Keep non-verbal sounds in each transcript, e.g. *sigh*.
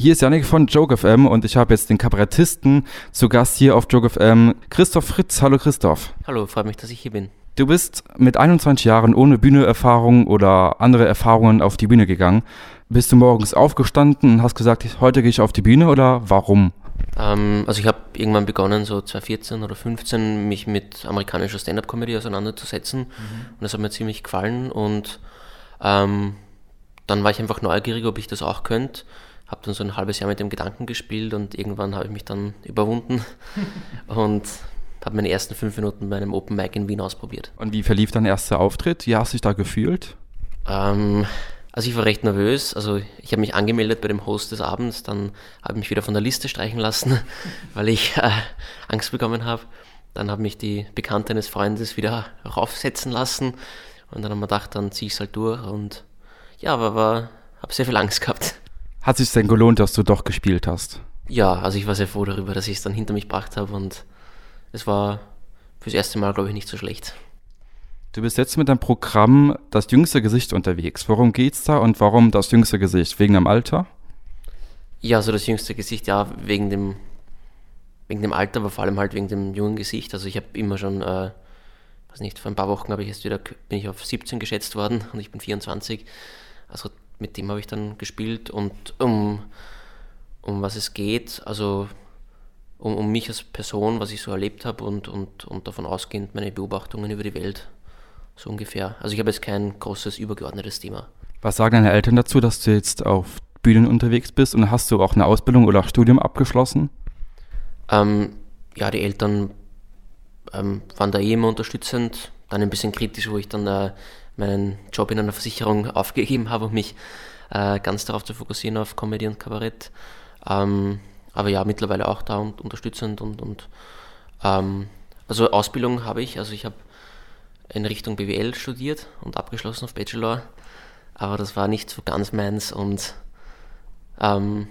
Hier ist Janik von Joke FM und ich habe jetzt den Kabarettisten zu Gast hier auf Joke FM, Christoph Fritz. Hallo Christoph. Hallo, freut mich, dass ich hier bin. Du bist mit 21 Jahren ohne Bühneerfahrung oder andere Erfahrungen auf die Bühne gegangen. Bist du morgens aufgestanden und hast gesagt, heute gehe ich auf die Bühne oder warum? Ähm, also ich habe irgendwann begonnen, so 2014 oder 2015, mich mit amerikanischer Stand-Up-Comedy auseinanderzusetzen. Mhm. Und das hat mir ziemlich gefallen und ähm, dann war ich einfach neugierig, ob ich das auch könnte habe dann so ein halbes Jahr mit dem Gedanken gespielt und irgendwann habe ich mich dann überwunden *laughs* und habe meine ersten fünf Minuten bei einem Open Mic in Wien ausprobiert. Und wie verlief dein erster Auftritt? Wie hast du dich da gefühlt? Ähm, also ich war recht nervös. Also ich habe mich angemeldet bei dem Host des Abends, dann habe ich mich wieder von der Liste streichen lassen, *laughs* weil ich äh, Angst bekommen habe. Dann habe mich die Bekannte eines Freundes wieder raufsetzen lassen und dann haben wir gedacht, dann ziehe ich es halt durch und ja, aber war, habe sehr viel Angst gehabt. Hat es sich denn gelohnt, dass du doch gespielt hast? Ja, also ich war sehr froh darüber, dass ich es dann hinter mich gebracht habe und es war fürs erste Mal, glaube ich, nicht so schlecht. Du bist jetzt mit deinem Programm Das jüngste Gesicht unterwegs. Worum geht's da und warum das jüngste Gesicht? Wegen dem Alter? Ja, also das jüngste Gesicht, ja, wegen dem, wegen dem Alter, aber vor allem halt wegen dem jungen Gesicht. Also ich habe immer schon, äh, weiß nicht, vor ein paar Wochen habe ich jetzt wieder, bin ich auf 17 geschätzt worden und ich bin 24. Also mit dem habe ich dann gespielt und um, um was es geht, also um, um mich als Person, was ich so erlebt habe und, und, und davon ausgehend meine Beobachtungen über die Welt, so ungefähr. Also ich habe jetzt kein großes übergeordnetes Thema. Was sagen deine Eltern dazu, dass du jetzt auf Bühnen unterwegs bist und hast du auch eine Ausbildung oder Studium abgeschlossen? Ähm, ja, die Eltern ähm, waren da eh immer unterstützend, dann ein bisschen kritisch, wo ich dann äh, meinen Job in einer Versicherung aufgegeben habe, um mich äh, ganz darauf zu fokussieren, auf Comedy und Kabarett. Ähm, aber ja, mittlerweile auch da und unterstützend und, und ähm, also Ausbildung habe ich, also ich habe in Richtung BWL studiert und abgeschlossen auf Bachelor, aber das war nicht so ganz meins und ähm,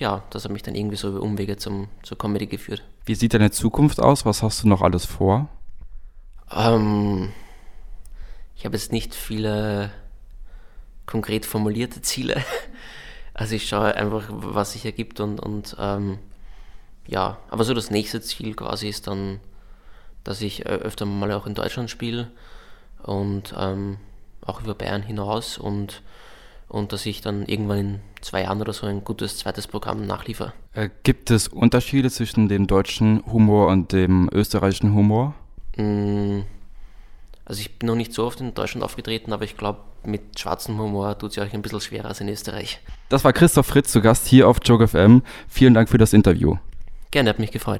ja, das hat mich dann irgendwie so über Umwege zum, zur Comedy geführt. Wie sieht deine Zukunft aus? Was hast du noch alles vor? Ähm, ich habe jetzt nicht viele konkret formulierte Ziele. *laughs* Also ich schaue einfach, was sich ergibt und, und ähm, ja, aber so das nächste Ziel quasi ist dann, dass ich äh, öfter mal auch in Deutschland spiele und ähm, auch über Bayern hinaus und, und dass ich dann irgendwann in zwei Jahren oder so ein gutes zweites Programm nachliefere. Äh, gibt es Unterschiede zwischen dem deutschen Humor und dem österreichischen Humor? Mm, also ich bin noch nicht so oft in Deutschland aufgetreten, aber ich glaube, mit schwarzem Humor tut es ja euch ein bisschen schwerer als in Österreich. Das war Christoph Fritz zu Gast hier auf Joke FM. Vielen Dank für das Interview. Gerne, hat mich gefreut.